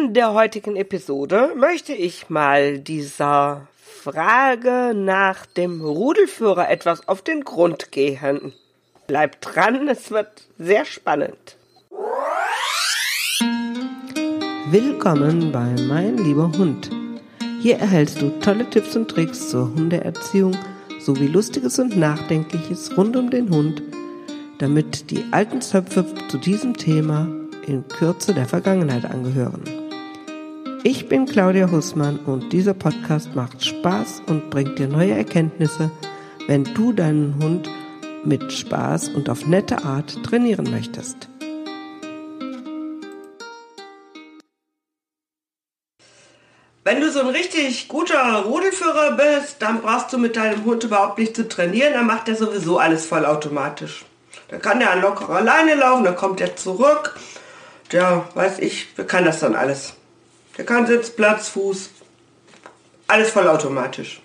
In der heutigen Episode möchte ich mal dieser Frage nach dem Rudelführer etwas auf den Grund gehen. Bleibt dran, es wird sehr spannend. Willkommen bei Mein lieber Hund. Hier erhältst du tolle Tipps und Tricks zur Hundeerziehung sowie Lustiges und Nachdenkliches rund um den Hund, damit die alten Zöpfe zu diesem Thema in Kürze der Vergangenheit angehören. Ich bin Claudia Hussmann und dieser Podcast macht Spaß und bringt dir neue Erkenntnisse, wenn du deinen Hund mit Spaß und auf nette Art trainieren möchtest. Wenn du so ein richtig guter Rudelführer bist, dann brauchst du mit deinem Hund überhaupt nicht zu trainieren, dann macht er sowieso alles vollautomatisch. Dann kann der locker alleine laufen, dann kommt er zurück, der, weiß ich, kann das dann alles. Der kann Sitz, Platz, Fuß, alles vollautomatisch.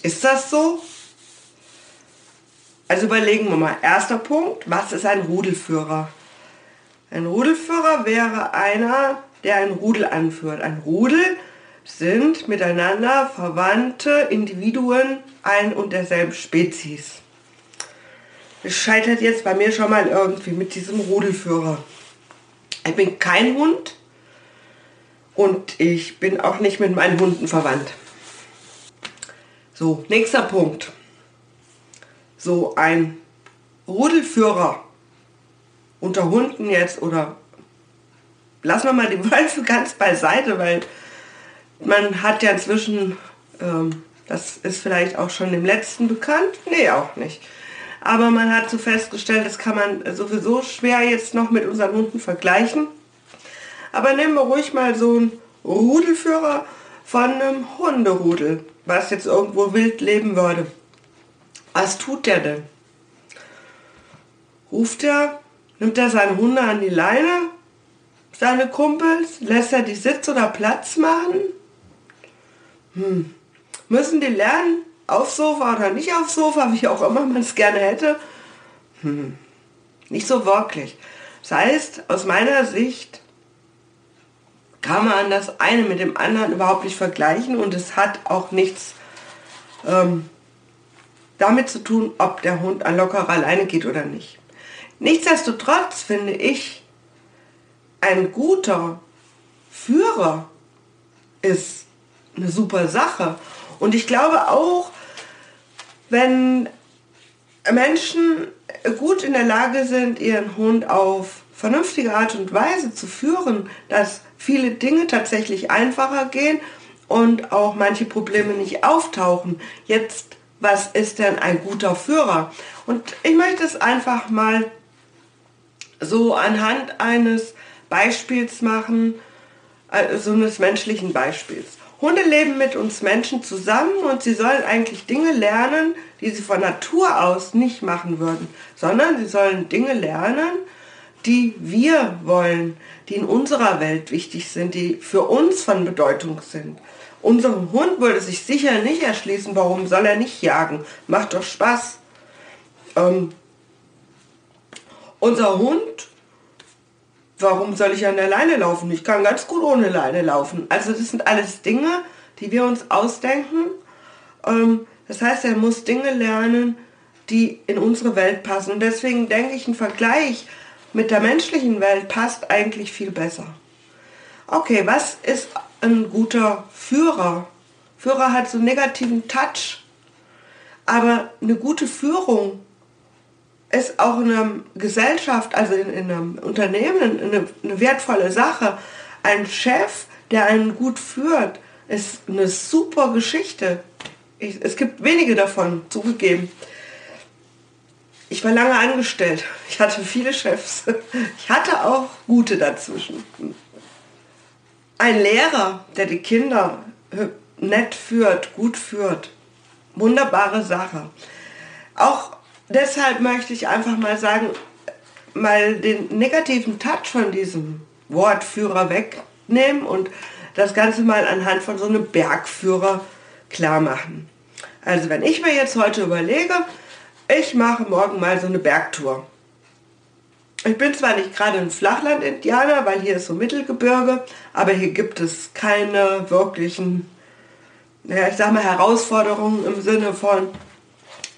Ist das so? Also überlegen wir mal. Erster Punkt, was ist ein Rudelführer? Ein Rudelführer wäre einer, der ein Rudel anführt. Ein Rudel sind miteinander verwandte Individuen ein und derselben Spezies. Es scheitert jetzt bei mir schon mal irgendwie mit diesem Rudelführer. Ich bin kein Hund und ich bin auch nicht mit meinen Hunden verwandt. So, nächster Punkt. So ein Rudelführer unter Hunden jetzt oder lassen wir mal die Wölfe ganz beiseite, weil man hat ja inzwischen, ähm, das ist vielleicht auch schon im letzten bekannt, nee, auch nicht aber man hat so festgestellt, das kann man sowieso schwer jetzt noch mit unseren Hunden vergleichen. Aber nehmen wir ruhig mal so einen Rudelführer von einem Hunderudel, was jetzt irgendwo wild leben würde. Was tut der denn? Ruft er, nimmt er seine Hunde an die Leine, seine Kumpels, lässt er die Sitz oder Platz machen? Hm. Müssen die lernen, auf Sofa oder nicht auf Sofa, wie auch immer man es gerne hätte. Hm. Nicht so wirklich. Das heißt, aus meiner Sicht kann man das eine mit dem anderen überhaupt nicht vergleichen und es hat auch nichts ähm, damit zu tun, ob der Hund an lockerer alleine geht oder nicht. Nichtsdestotrotz finde ich, ein guter Führer ist eine super Sache. Und ich glaube auch, wenn Menschen gut in der Lage sind, ihren Hund auf vernünftige Art und Weise zu führen, dass viele Dinge tatsächlich einfacher gehen und auch manche Probleme nicht auftauchen. Jetzt, was ist denn ein guter Führer? Und ich möchte es einfach mal so anhand eines Beispiels machen, äh, so eines menschlichen Beispiels. Hunde leben mit uns Menschen zusammen und sie sollen eigentlich Dinge lernen, die sie von Natur aus nicht machen würden, sondern sie sollen Dinge lernen, die wir wollen, die in unserer Welt wichtig sind, die für uns von Bedeutung sind. Unserem Hund würde sich sicher nicht erschließen, warum soll er nicht jagen? Macht doch Spaß. Ähm, unser Hund warum soll ich an der Leine laufen? Ich kann ganz gut ohne Leine laufen. Also das sind alles Dinge, die wir uns ausdenken. Ähm, das heißt, er muss Dinge lernen, die in unsere Welt passen. Und deswegen denke ich, ein Vergleich mit der menschlichen Welt passt eigentlich viel besser. Okay, was ist ein guter Führer? Führer hat so einen negativen Touch. Aber eine gute Führung ist auch in einer Gesellschaft, also in, in einem Unternehmen, eine, eine wertvolle Sache. Ein Chef, der einen gut führt, ist eine super Geschichte. Ich, es gibt wenige davon, zugegeben. Ich war lange angestellt. Ich hatte viele Chefs. Ich hatte auch gute dazwischen. Ein Lehrer, der die Kinder nett führt, gut führt. Wunderbare Sache. Auch deshalb möchte ich einfach mal sagen, mal den negativen Touch von diesem Wortführer wegnehmen und das Ganze mal anhand von so einem Bergführer klar machen. Also wenn ich mir jetzt heute überlege, ich mache morgen mal so eine Bergtour. ich bin zwar nicht gerade ein Flachland-Indianer, weil hier ist so Mittelgebirge, aber hier gibt es keine wirklichen, ja, ich sag mal, Herausforderungen im Sinne von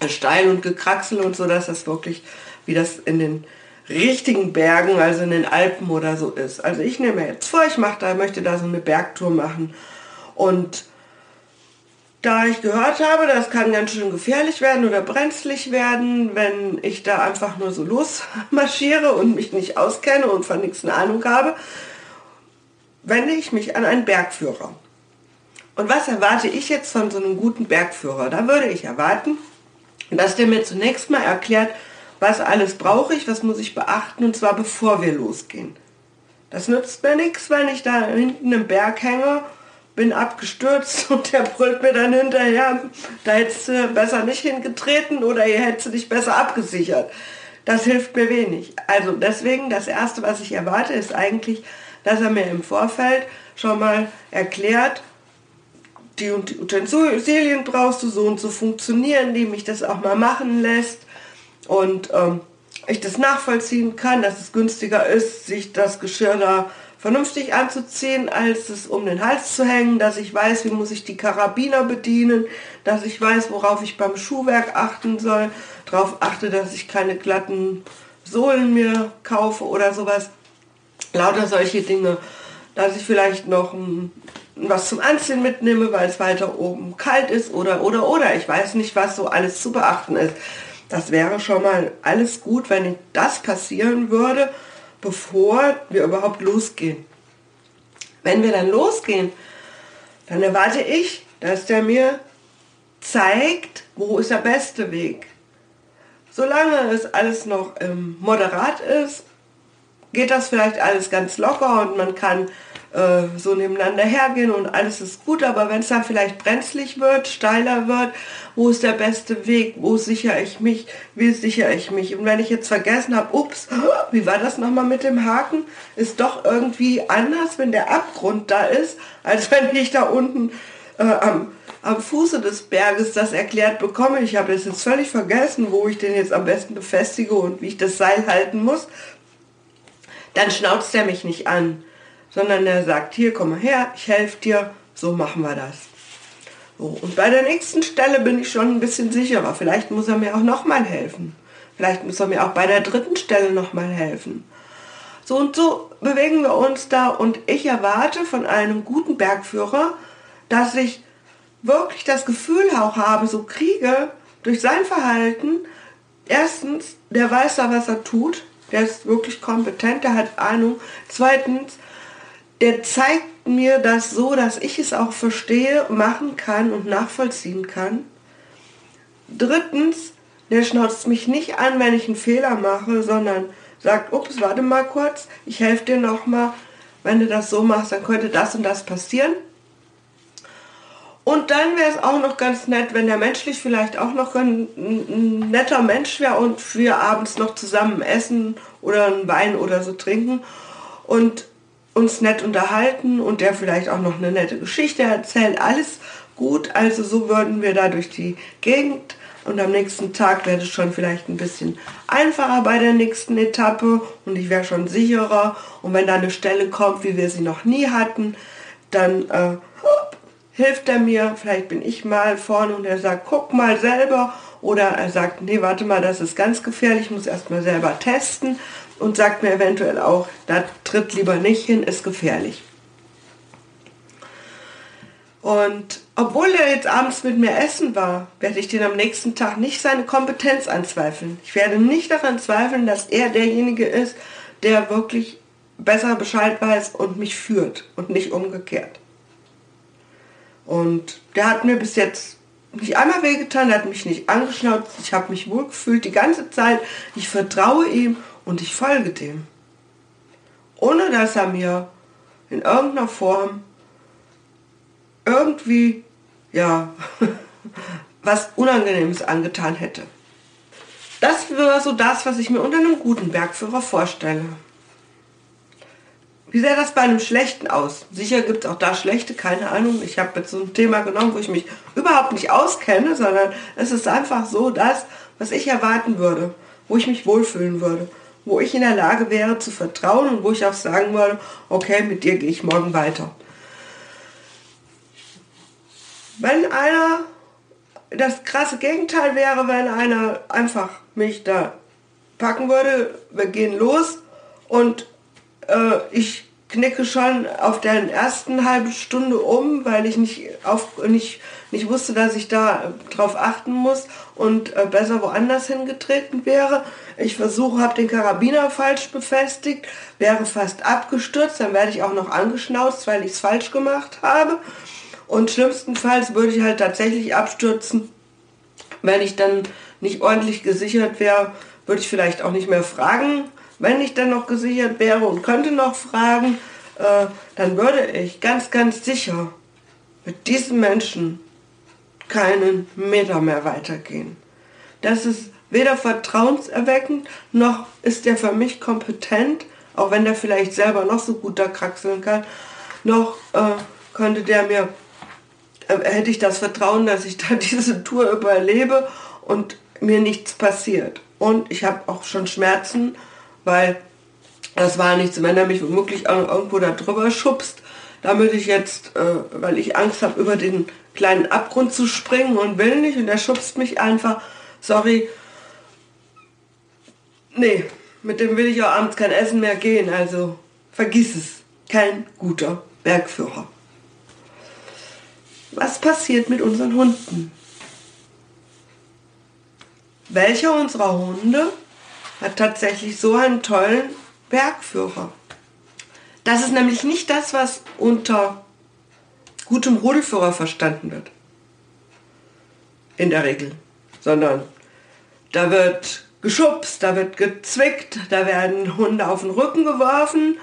Stein und Gekraxel und so, dass das wirklich, wie das in den richtigen Bergen, also in den Alpen oder so ist. Also ich nehme jetzt vor, ich mache da, möchte da so eine Bergtour machen und da ich gehört habe, das kann ganz schön gefährlich werden oder brenzlig werden, wenn ich da einfach nur so losmarschiere und mich nicht auskenne und von nichts eine Ahnung habe, wende ich mich an einen Bergführer. Und was erwarte ich jetzt von so einem guten Bergführer? Da würde ich erwarten, dass der mir zunächst mal erklärt, was alles brauche ich, was muss ich beachten, und zwar bevor wir losgehen. Das nützt mir nichts, wenn ich da hinten im Berg hänge bin abgestürzt und der brüllt mir dann hinterher, da hättest du besser nicht hingetreten oder ihr hättest dich besser abgesichert. Das hilft mir wenig. Also deswegen, das Erste, was ich erwarte, ist eigentlich, dass er mir im Vorfeld schon mal erklärt, die und die Utensilien brauchst du so und so funktionieren, die mich das auch mal machen lässt und ähm, ich das nachvollziehen kann, dass es günstiger ist, sich das Geschirr da vernünftig anzuziehen, als es um den Hals zu hängen, dass ich weiß, wie muss ich die Karabiner bedienen, dass ich weiß, worauf ich beim Schuhwerk achten soll, darauf achte, dass ich keine glatten Sohlen mir kaufe oder sowas. Lauter solche Dinge, dass ich vielleicht noch was zum Anziehen mitnehme, weil es weiter oben kalt ist oder oder oder. Ich weiß nicht, was so alles zu beachten ist. Das wäre schon mal alles gut, wenn das passieren würde bevor wir überhaupt losgehen. Wenn wir dann losgehen, dann erwarte ich, dass der mir zeigt, wo ist der beste Weg. Solange es alles noch ähm, moderat ist, geht das vielleicht alles ganz locker und man kann äh, so nebeneinander hergehen und alles ist gut, aber wenn es dann vielleicht brenzlig wird, steiler wird, wo ist der beste Weg, wo sichere ich mich, wie sichere ich mich? Und wenn ich jetzt vergessen habe, ups, wie war das nochmal mit dem Haken, ist doch irgendwie anders, wenn der Abgrund da ist, als wenn ich da unten äh, am, am Fuße des Berges das erklärt bekomme. Ich habe jetzt völlig vergessen, wo ich den jetzt am besten befestige und wie ich das Seil halten muss. Dann schnauzt er mich nicht an sondern er sagt, hier, komm mal her, ich helfe dir, so machen wir das. So, und bei der nächsten Stelle bin ich schon ein bisschen sicherer. Vielleicht muss er mir auch nochmal helfen. Vielleicht muss er mir auch bei der dritten Stelle nochmal helfen. So und so bewegen wir uns da und ich erwarte von einem guten Bergführer, dass ich wirklich das Gefühl auch habe, so kriege durch sein Verhalten, erstens, der weiß da, was er tut, der ist wirklich kompetent, der hat Ahnung. Zweitens, der zeigt mir das so, dass ich es auch verstehe, machen kann und nachvollziehen kann. Drittens, der schnauzt mich nicht an, wenn ich einen Fehler mache, sondern sagt, ups, warte mal kurz, ich helfe dir nochmal, wenn du das so machst, dann könnte das und das passieren. Und dann wäre es auch noch ganz nett, wenn der menschlich vielleicht auch noch ein, ein netter Mensch wäre und wir abends noch zusammen essen oder einen Wein oder so trinken. Und uns nett unterhalten und der vielleicht auch noch eine nette Geschichte erzählt. Alles gut, also so würden wir da durch die Gegend und am nächsten Tag wäre es schon vielleicht ein bisschen einfacher bei der nächsten Etappe und ich wäre schon sicherer. Und wenn da eine Stelle kommt, wie wir sie noch nie hatten, dann äh, hilft er mir. Vielleicht bin ich mal vorne und er sagt, guck mal selber. Oder er sagt, nee, warte mal, das ist ganz gefährlich, ich muss erst mal selber testen und sagt mir eventuell auch, da tritt lieber nicht hin, ist gefährlich. Und obwohl er jetzt abends mit mir essen war, werde ich den am nächsten Tag nicht seine Kompetenz anzweifeln. Ich werde nicht daran zweifeln, dass er derjenige ist, der wirklich besser Bescheid weiß und mich führt und nicht umgekehrt. Und der hat mir bis jetzt nicht einmal wehgetan, der hat mich nicht angeschnauzt, ich habe mich wohlgefühlt die ganze Zeit. Ich vertraue ihm und ich folge dem. Ohne dass er mir in irgendeiner Form irgendwie, ja, was Unangenehmes angetan hätte. Das wäre so das, was ich mir unter einem guten Bergführer vorstelle. Wie sähe das bei einem schlechten aus? Sicher gibt es auch da schlechte, keine Ahnung. Ich habe jetzt so ein Thema genommen, wo ich mich überhaupt nicht auskenne, sondern es ist einfach so das, was ich erwarten würde, wo ich mich wohlfühlen würde wo ich in der Lage wäre zu vertrauen und wo ich auch sagen würde, okay, mit dir gehe ich morgen weiter. Wenn einer, das krasse Gegenteil wäre, wenn einer einfach mich da packen würde, wir gehen los und äh, ich knicke schon auf der ersten halben Stunde um, weil ich nicht, auf, nicht, nicht wusste, dass ich da drauf achten muss und äh, besser woanders hingetreten wäre. Ich versuche, habe den Karabiner falsch befestigt, wäre fast abgestürzt, dann werde ich auch noch angeschnauzt, weil ich es falsch gemacht habe. Und schlimmstenfalls würde ich halt tatsächlich abstürzen, wenn ich dann nicht ordentlich gesichert wäre, würde ich vielleicht auch nicht mehr fragen. Wenn ich dann noch gesichert wäre und könnte noch fragen, äh, dann würde ich ganz, ganz sicher mit diesen Menschen keinen Meter mehr weitergehen. Das ist weder vertrauenserweckend, noch ist er für mich kompetent, auch wenn der vielleicht selber noch so gut da kraxeln kann, noch äh, könnte der mir äh, hätte ich das Vertrauen, dass ich da diese Tour überlebe und mir nichts passiert. Und ich habe auch schon Schmerzen, weil das war nichts, wenn er mich womöglich irgendwo da drüber schubst, damit ich jetzt, äh, weil ich Angst habe, über den kleinen Abgrund zu springen und will nicht und er schubst mich einfach, sorry, nee, mit dem will ich auch abends kein Essen mehr gehen, also vergiss es, kein guter Bergführer. Was passiert mit unseren Hunden? Welcher unserer Hunde hat tatsächlich so einen tollen Bergführer? Das ist nämlich nicht das, was unter gutem Rudelführer verstanden wird. In der Regel. Sondern da wird geschubst, da wird gezwickt, da werden Hunde auf den Rücken geworfen,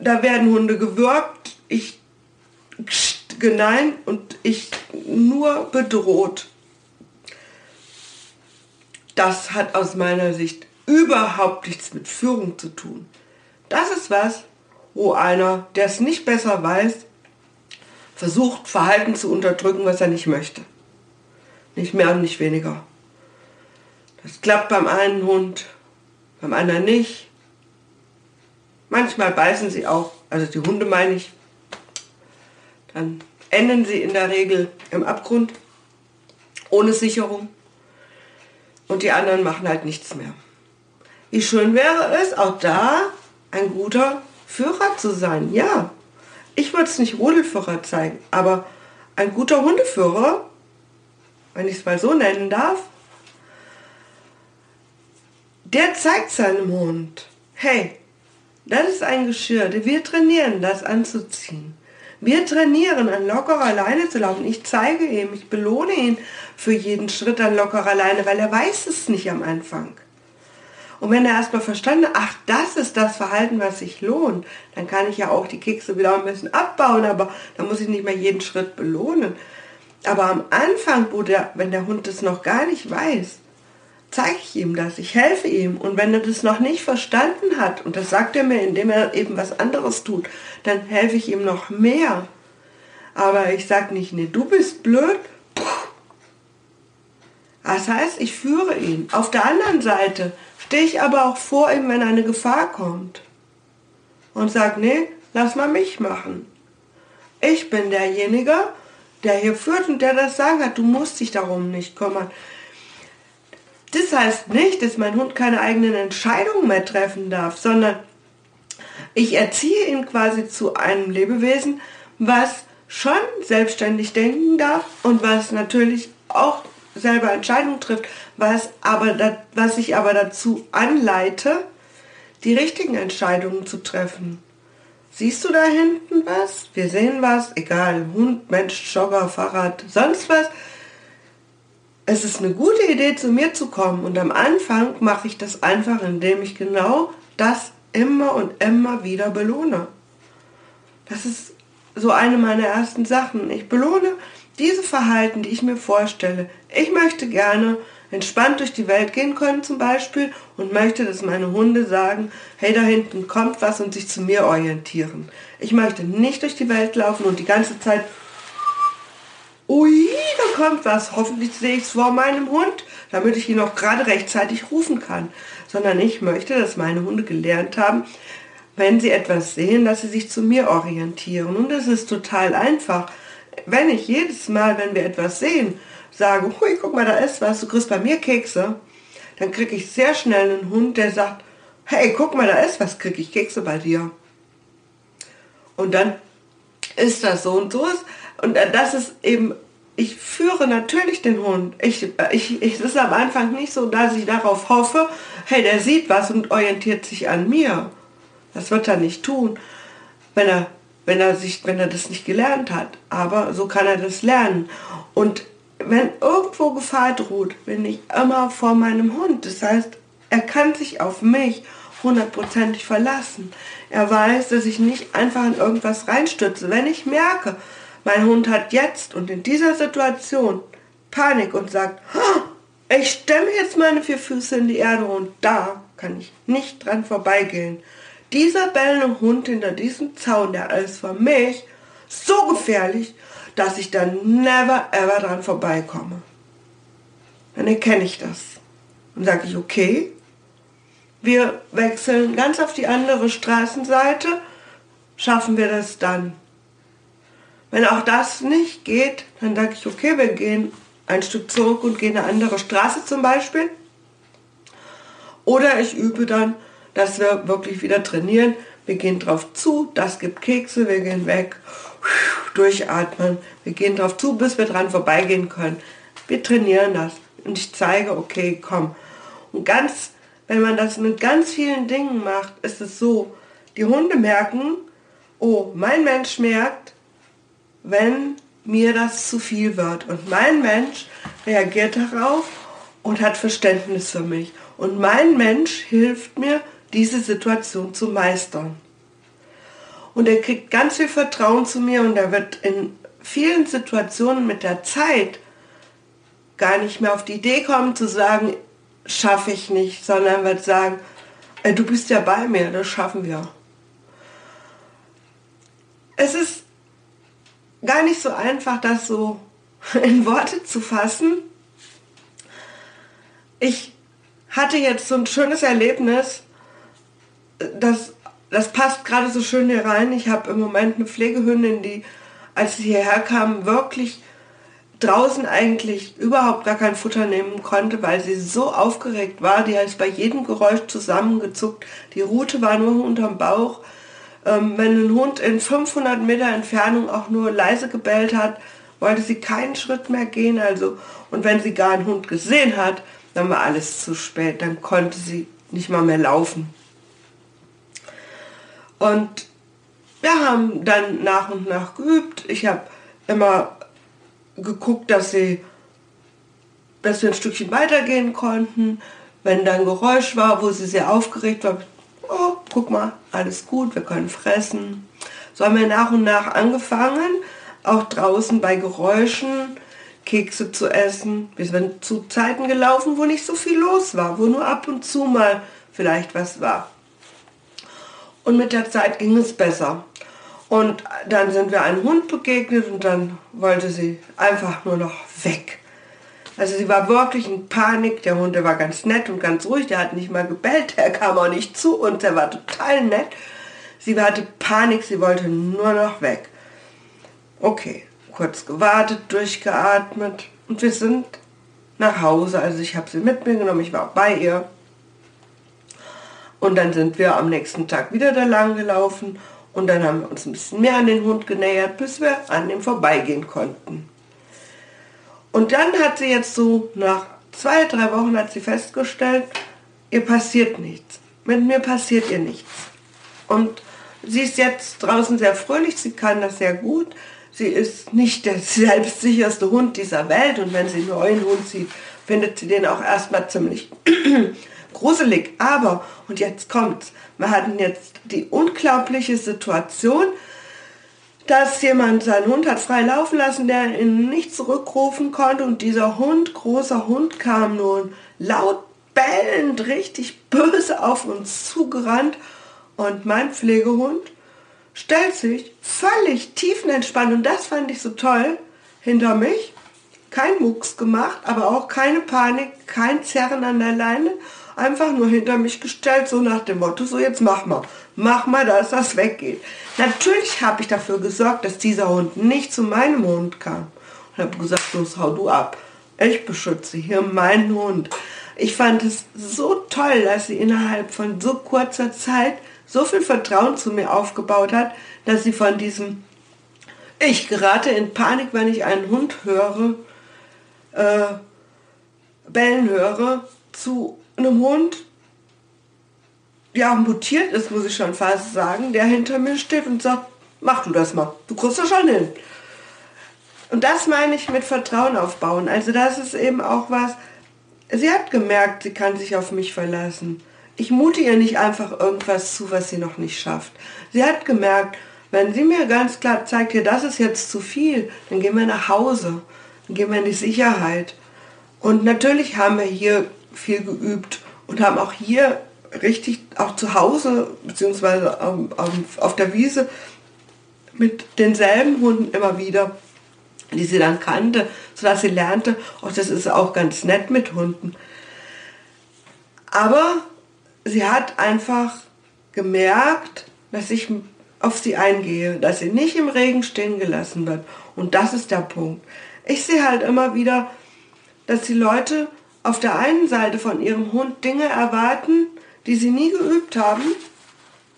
da werden Hunde gewürgt. Ich genein und ich nur bedroht. Das hat aus meiner Sicht überhaupt nichts mit Führung zu tun. Das ist was, wo einer, der es nicht besser weiß, versucht, Verhalten zu unterdrücken, was er nicht möchte. Nicht mehr und nicht weniger. Das klappt beim einen Hund, beim anderen nicht. Manchmal beißen sie auch, also die Hunde meine ich, dann enden sie in der Regel im Abgrund, ohne Sicherung. Und die anderen machen halt nichts mehr. Wie schön wäre es, auch da ein guter Führer zu sein. Ja, ich würde es nicht Rudelführer zeigen, aber ein guter Hundeführer, wenn ich es mal so nennen darf, der zeigt seinem Hund, hey, das ist ein Geschirr, wir trainieren das anzuziehen. Wir trainieren, an lockerer Leine zu laufen. Ich zeige ihm, ich belohne ihn für jeden Schritt an lockerer Leine, weil er weiß es nicht am Anfang. Und wenn er erstmal verstanden hat, ach, das ist das Verhalten, was sich lohnt, dann kann ich ja auch die Kekse wieder ein bisschen abbauen, aber dann muss ich nicht mehr jeden Schritt belohnen. Aber am Anfang, wo der, wenn der Hund es noch gar nicht weiß, zeige ich ihm das, ich helfe ihm. Und wenn er das noch nicht verstanden hat, und das sagt er mir, indem er eben was anderes tut, dann helfe ich ihm noch mehr. Aber ich sage nicht, nee, du bist blöd. Das heißt, ich führe ihn. Auf der anderen Seite stehe ich aber auch vor ihm, wenn eine Gefahr kommt. Und sage, nee, lass mal mich machen. Ich bin derjenige, der hier führt und der das sagen hat. Du musst dich darum nicht kümmern. Das heißt nicht, dass mein Hund keine eigenen Entscheidungen mehr treffen darf, sondern ich erziehe ihn quasi zu einem Lebewesen, was schon selbstständig denken darf und was natürlich auch selber Entscheidungen trifft, was, aber, was ich aber dazu anleite, die richtigen Entscheidungen zu treffen. Siehst du da hinten was? Wir sehen was, egal, Hund, Mensch, Jogger, Fahrrad, sonst was es ist eine gute Idee, zu mir zu kommen. Und am Anfang mache ich das einfach, indem ich genau das immer und immer wieder belohne. Das ist so eine meiner ersten Sachen. Ich belohne diese Verhalten, die ich mir vorstelle. Ich möchte gerne entspannt durch die Welt gehen können zum Beispiel und möchte, dass meine Hunde sagen, hey, da hinten kommt was und sich zu mir orientieren. Ich möchte nicht durch die Welt laufen und die ganze Zeit ui, da kommt was. Hoffentlich sehe ich es vor meinem Hund. damit ich ihn auch gerade rechtzeitig rufen kann, sondern ich möchte, dass meine Hunde gelernt haben, wenn sie etwas sehen, dass sie sich zu mir orientieren. Und das ist total einfach. Wenn ich jedes Mal, wenn wir etwas sehen, sage, hui, guck mal, da ist was, du kriegst bei mir Kekse, dann kriege ich sehr schnell einen Hund, der sagt, hey, guck mal, da ist was, kriege ich Kekse bei dir. Und dann ist das so und so ist. Und das ist eben, ich führe natürlich den Hund. Ich, ich, ich, es ist am Anfang nicht so, dass ich darauf hoffe, hey, der sieht was und orientiert sich an mir. Das wird er nicht tun, wenn er, wenn er, sich, wenn er das nicht gelernt hat. Aber so kann er das lernen. Und wenn irgendwo Gefahr droht, bin ich immer vor meinem Hund. Das heißt, er kann sich auf mich hundertprozentig verlassen. Er weiß, dass ich nicht einfach in irgendwas reinstürze. Wenn ich merke, mein Hund hat jetzt und in dieser Situation Panik und sagt, ich stemme jetzt meine vier Füße in die Erde und da kann ich nicht dran vorbeigehen. Dieser bellende Hund hinter diesem Zaun, der ist für mich so gefährlich, dass ich dann never ever dran vorbeikomme. Dann erkenne ich das. Und sage ich, okay, wir wechseln ganz auf die andere Straßenseite, schaffen wir das dann. Wenn auch das nicht geht, dann sage ich, okay, wir gehen ein Stück zurück und gehen eine andere Straße zum Beispiel. Oder ich übe dann, dass wir wirklich wieder trainieren. Wir gehen drauf zu, das gibt Kekse, wir gehen weg durchatmen. Wir gehen darauf zu, bis wir dran vorbeigehen können. Wir trainieren das. Und ich zeige, okay, komm. Und ganz, wenn man das mit ganz vielen Dingen macht, ist es so, die Hunde merken, oh, mein Mensch merkt, wenn mir das zu viel wird. Und mein Mensch reagiert darauf und hat Verständnis für mich. Und mein Mensch hilft mir, diese Situation zu meistern. Und er kriegt ganz viel Vertrauen zu mir und er wird in vielen Situationen mit der Zeit gar nicht mehr auf die Idee kommen zu sagen, schaffe ich nicht, sondern wird sagen, du bist ja bei mir, das schaffen wir. Es ist gar nicht so einfach, das so in Worte zu fassen. Ich hatte jetzt so ein schönes Erlebnis, das das passt gerade so schön hier rein. Ich habe im Moment eine Pflegehündin, die, als sie hierher kam, wirklich draußen eigentlich überhaupt gar kein Futter nehmen konnte, weil sie so aufgeregt war. Die ist bei jedem Geräusch zusammengezuckt. Die Rute war nur unterm Bauch. Ähm, wenn ein Hund in 500 Meter Entfernung auch nur leise gebellt hat, wollte sie keinen Schritt mehr gehen. Also, und wenn sie gar einen Hund gesehen hat, dann war alles zu spät. Dann konnte sie nicht mal mehr laufen. Und wir haben dann nach und nach geübt. Ich habe immer geguckt, dass sie, dass wir ein Stückchen weitergehen konnten. Wenn dann Geräusch war, wo sie sehr aufgeregt war, oh, guck mal, alles gut, wir können fressen. So haben wir nach und nach angefangen, auch draußen bei Geräuschen Kekse zu essen. Wir sind zu Zeiten gelaufen, wo nicht so viel los war, wo nur ab und zu mal vielleicht was war. Und mit der Zeit ging es besser. Und dann sind wir einem Hund begegnet und dann wollte sie einfach nur noch weg. Also sie war wirklich in Panik. Der Hund, der war ganz nett und ganz ruhig. Der hat nicht mal gebellt. Der kam auch nicht zu und der war total nett. Sie hatte Panik. Sie wollte nur noch weg. Okay, kurz gewartet, durchgeatmet und wir sind nach Hause. Also ich habe sie mit mir genommen. Ich war auch bei ihr. Und dann sind wir am nächsten Tag wieder da lang gelaufen und dann haben wir uns ein bisschen mehr an den Hund genähert, bis wir an ihm vorbeigehen konnten. Und dann hat sie jetzt so, nach zwei, drei Wochen hat sie festgestellt, ihr passiert nichts. Mit mir passiert ihr nichts. Und sie ist jetzt draußen sehr fröhlich, sie kann das sehr gut. Sie ist nicht der selbstsicherste Hund dieser Welt und wenn sie einen neuen Hund sieht, findet sie den auch erstmal ziemlich gruselig. Aber, und jetzt kommt's, wir hatten jetzt die unglaubliche Situation, dass jemand seinen Hund hat frei laufen lassen, der ihn nicht zurückrufen konnte. Und dieser Hund, großer Hund, kam nun laut bellend, richtig böse auf uns zugerannt. Und mein Pflegehund stellt sich völlig tiefenentspannt und das fand ich so toll hinter mich. Kein Mucks gemacht, aber auch keine Panik, kein Zerren an der Leine, einfach nur hinter mich gestellt, so nach dem Motto, so jetzt mach mal, mach mal, dass das weggeht. Natürlich habe ich dafür gesorgt, dass dieser Hund nicht zu meinem Hund kam. Und habe gesagt, los, hau du ab. Ich beschütze hier meinen Hund. Ich fand es so toll, dass sie innerhalb von so kurzer Zeit so viel Vertrauen zu mir aufgebaut hat, dass sie von diesem ich gerate in Panik, wenn ich einen Hund höre, äh, bellen höre, zu einem Hund, ja, mutiert ist, muss ich schon fast sagen, der hinter mir steht und sagt, mach du das mal, du kriegst da schon hin. Und das meine ich mit Vertrauen aufbauen. Also das ist eben auch was, sie hat gemerkt, sie kann sich auf mich verlassen. Ich mute ihr nicht einfach irgendwas zu, was sie noch nicht schafft. Sie hat gemerkt, wenn sie mir ganz klar zeigt, hier, das ist jetzt zu viel, dann gehen wir nach Hause, dann gehen wir in die Sicherheit. Und natürlich haben wir hier viel geübt und haben auch hier richtig, auch zu Hause, beziehungsweise auf der Wiese, mit denselben Hunden immer wieder, die sie dann kannte, sodass sie lernte, oh, das ist auch ganz nett mit Hunden. Aber sie hat einfach gemerkt, dass ich auf sie eingehe, dass sie nicht im Regen stehen gelassen wird. Und das ist der Punkt. Ich sehe halt immer wieder, dass die Leute auf der einen Seite von ihrem Hund Dinge erwarten, die sie nie geübt haben,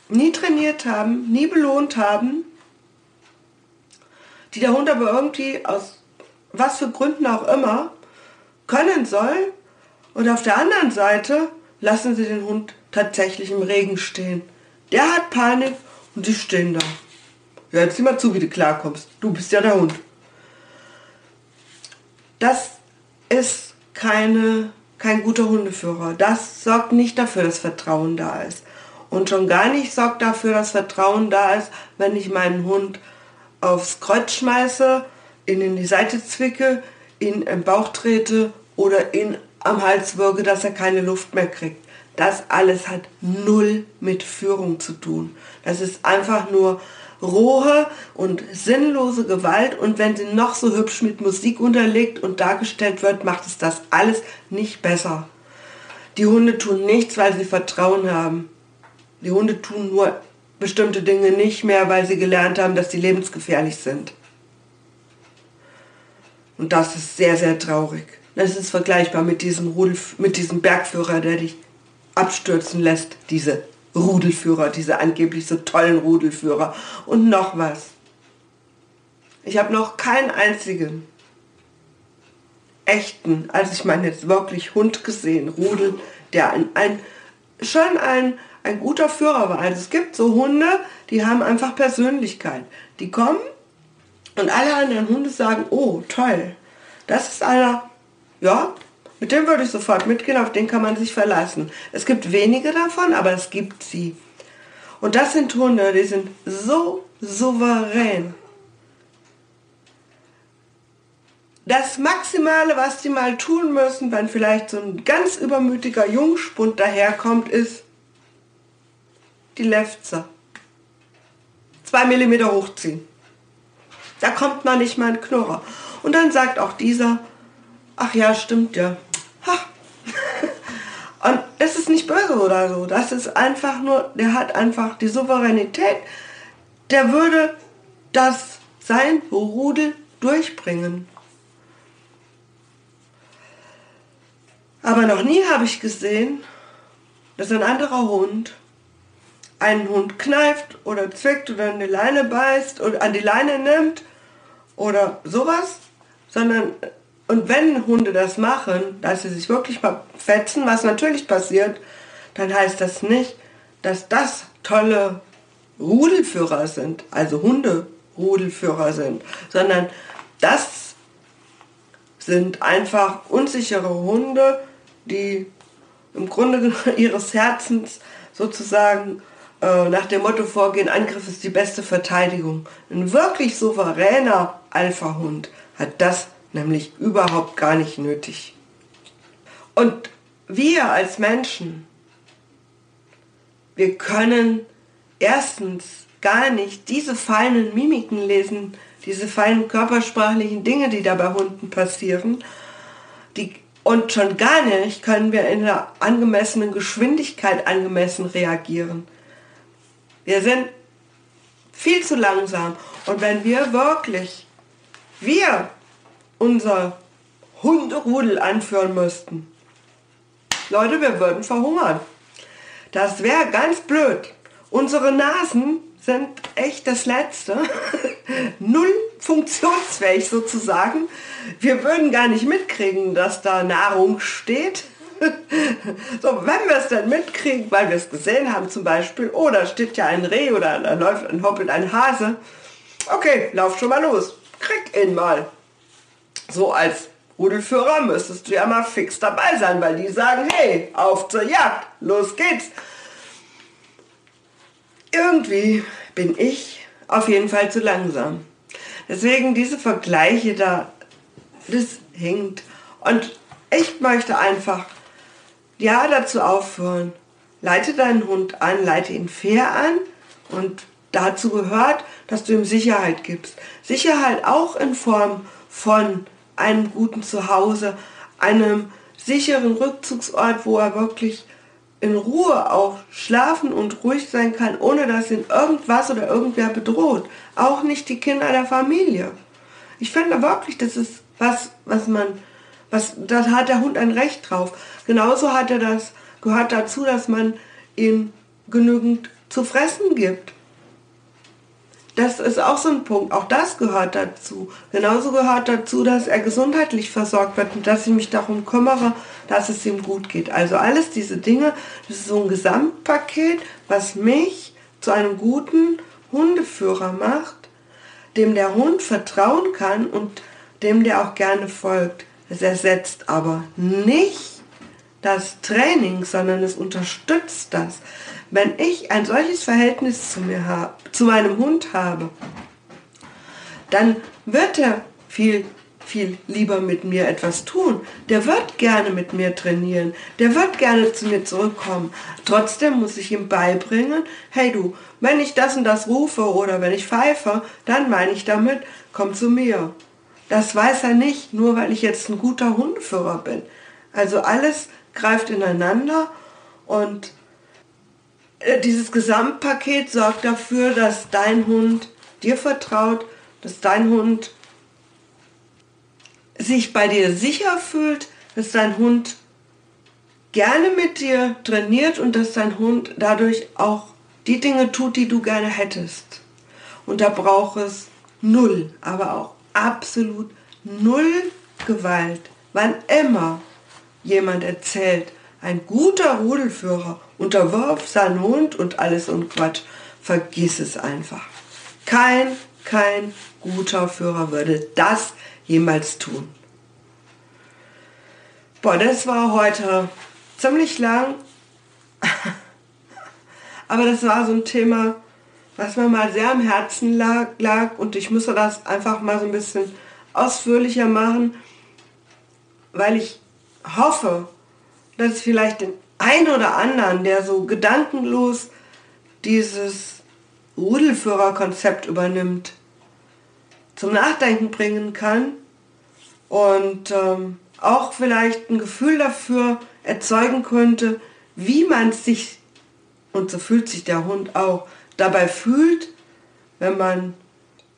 nie trainiert haben, nie belohnt haben, die der Hund aber irgendwie aus was für Gründen auch immer können soll. Und auf der anderen Seite lassen sie den Hund tatsächlich im Regen stehen. Der hat Panik und die stehen da. Ja, jetzt mal zu, wie du klarkommst. Du bist ja der Hund. Das ist keine, kein guter Hundeführer. Das sorgt nicht dafür, dass Vertrauen da ist. Und schon gar nicht sorgt dafür, dass Vertrauen da ist, wenn ich meinen Hund aufs Kreuz schmeiße, ihn in die Seite zwicke, ihn im Bauch trete oder ihn am Hals wirke, dass er keine Luft mehr kriegt. Das alles hat null mit Führung zu tun. Das ist einfach nur rohe und sinnlose Gewalt und wenn sie noch so hübsch mit Musik unterlegt und dargestellt wird, macht es das alles nicht besser. Die Hunde tun nichts, weil sie Vertrauen haben. Die Hunde tun nur bestimmte Dinge nicht mehr, weil sie gelernt haben, dass sie lebensgefährlich sind. Und das ist sehr, sehr traurig. Das ist vergleichbar mit diesem, Rudel, mit diesem Bergführer, der dich abstürzen lässt, diese Rudelführer, diese angeblich so tollen Rudelführer. Und noch was. Ich habe noch keinen einzigen echten, also ich meine jetzt wirklich Hund gesehen, Rudel, der ein, ein schon ein, ein guter Führer war. Also es gibt so Hunde, die haben einfach Persönlichkeit. Die kommen und alle anderen Hunde sagen, oh toll, das ist einer, ja, mit dem würde ich sofort mitgehen, auf den kann man sich verlassen. Es gibt wenige davon, aber es gibt sie. Und das sind Hunde, die sind so souverän. Das Maximale, was die mal tun müssen, wenn vielleicht so ein ganz übermütiger Jungspund daherkommt, ist die Lefzer. Zwei Millimeter hochziehen. Da kommt man nicht mal ein Knurrer. Und dann sagt auch dieser, ach ja, stimmt ja, und es ist nicht böse oder so. Das ist einfach nur, der hat einfach die Souveränität. Der würde das sein Rudel durchbringen. Aber noch nie habe ich gesehen, dass ein anderer Hund einen Hund kneift oder zwickt oder eine Leine beißt oder an die Leine nimmt oder sowas, sondern und wenn Hunde das machen, dass sie sich wirklich mal fetzen, was natürlich passiert, dann heißt das nicht, dass das tolle Rudelführer sind, also Hunde-Rudelführer sind, sondern das sind einfach unsichere Hunde, die im Grunde ihres Herzens sozusagen äh, nach dem Motto vorgehen, Angriff ist die beste Verteidigung. Ein wirklich souveräner Alpha-Hund hat das nämlich überhaupt gar nicht nötig. Und wir als Menschen, wir können erstens gar nicht diese feinen Mimiken lesen, diese feinen körpersprachlichen Dinge, die da bei Hunden passieren. Die, und schon gar nicht können wir in der angemessenen Geschwindigkeit angemessen reagieren. Wir sind viel zu langsam. Und wenn wir wirklich, wir unser Hunderudel anführen müssten, Leute, wir würden verhungern. Das wäre ganz blöd. Unsere Nasen sind echt das Letzte. Null funktionsfähig sozusagen. Wir würden gar nicht mitkriegen, dass da Nahrung steht. so, wenn wir es dann mitkriegen, weil wir es gesehen haben zum Beispiel, oh, da steht ja ein Reh oder da läuft ein hoppelt ein Hase. Okay, lauf schon mal los. Krieg ihn mal. So als Rudelführer müsstest du ja mal fix dabei sein, weil die sagen, hey, auf zur Jagd, los geht's. Irgendwie bin ich auf jeden Fall zu langsam. Deswegen diese Vergleiche da, das hinkt. Und ich möchte einfach, ja, dazu aufhören. Leite deinen Hund an, leite ihn fair an und dazu gehört, dass du ihm Sicherheit gibst. Sicherheit auch in Form von einem guten Zuhause, einem sicheren Rückzugsort, wo er wirklich in Ruhe auch schlafen und ruhig sein kann, ohne dass ihn irgendwas oder irgendwer bedroht. Auch nicht die Kinder der Familie. Ich finde wirklich, das ist was, was man, was, da hat der Hund ein Recht drauf. Genauso hat er das, gehört dazu, dass man ihm genügend zu fressen gibt das ist auch so ein Punkt. Auch das gehört dazu. Genauso gehört dazu, dass er gesundheitlich versorgt wird und dass ich mich darum kümmere, dass es ihm gut geht. Also alles diese Dinge, das ist so ein Gesamtpaket, was mich zu einem guten Hundeführer macht, dem der Hund vertrauen kann und dem der auch gerne folgt. Es ersetzt aber nicht das Training, sondern es unterstützt das. Wenn ich ein solches Verhältnis zu mir habe, zu meinem Hund habe, dann wird er viel viel lieber mit mir etwas tun. Der wird gerne mit mir trainieren. Der wird gerne zu mir zurückkommen. Trotzdem muss ich ihm beibringen, hey du, wenn ich das und das rufe oder wenn ich pfeife, dann meine ich damit, komm zu mir. Das weiß er nicht, nur weil ich jetzt ein guter Hundeführer bin. Also alles greift ineinander und äh, dieses Gesamtpaket sorgt dafür, dass dein Hund dir vertraut, dass dein Hund sich bei dir sicher fühlt, dass dein Hund gerne mit dir trainiert und dass dein Hund dadurch auch die Dinge tut, die du gerne hättest. Und da braucht es null, aber auch absolut null Gewalt. Wann immer jemand erzählt, ein guter Rudelführer unterwirft seinen Hund und alles und Quatsch. Vergiss es einfach. Kein, kein guter Führer würde das jemals tun. Boah, das war heute ziemlich lang. Aber das war so ein Thema, was mir mal sehr am Herzen lag, lag und ich musste das einfach mal so ein bisschen ausführlicher machen, weil ich hoffe, dass es vielleicht den einen oder anderen, der so gedankenlos dieses Rudelführerkonzept übernimmt, zum Nachdenken bringen kann und ähm, auch vielleicht ein Gefühl dafür erzeugen könnte, wie man sich, und so fühlt sich der Hund auch, dabei fühlt, wenn man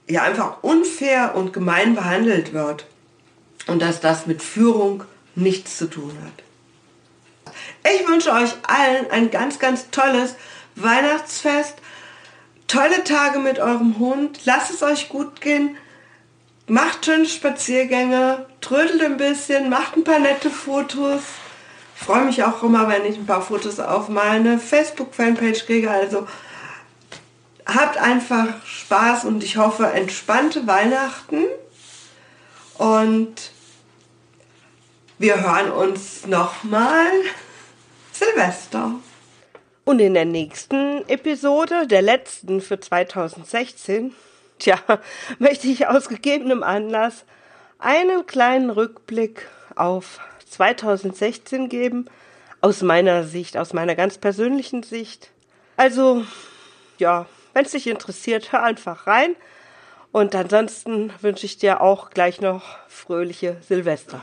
ja einfach unfair und gemein behandelt wird. Und dass das mit Führung nichts zu tun hat. Ich wünsche euch allen ein ganz, ganz tolles Weihnachtsfest. Tolle Tage mit eurem Hund. Lasst es euch gut gehen. Macht schöne Spaziergänge. Trödelt ein bisschen. Macht ein paar nette Fotos. Freue mich auch immer, wenn ich ein paar Fotos auf meine Facebook-Fanpage kriege. Also habt einfach Spaß und ich hoffe entspannte Weihnachten. Und wir hören uns nochmal Silvester. Und in der nächsten Episode, der letzten für 2016, tja, möchte ich aus gegebenem Anlass einen kleinen Rückblick auf 2016 geben, aus meiner Sicht, aus meiner ganz persönlichen Sicht. Also, ja, Wenn es dich interessiert, hör einfach rein. Und ansonsten wünsche ich dir auch gleich noch fröhliche Silvester.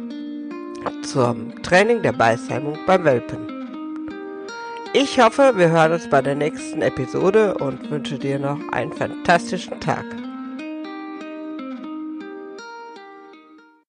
zum Training der Beißheimung beim Welpen. Ich hoffe, wir hören uns bei der nächsten Episode und wünsche dir noch einen fantastischen Tag.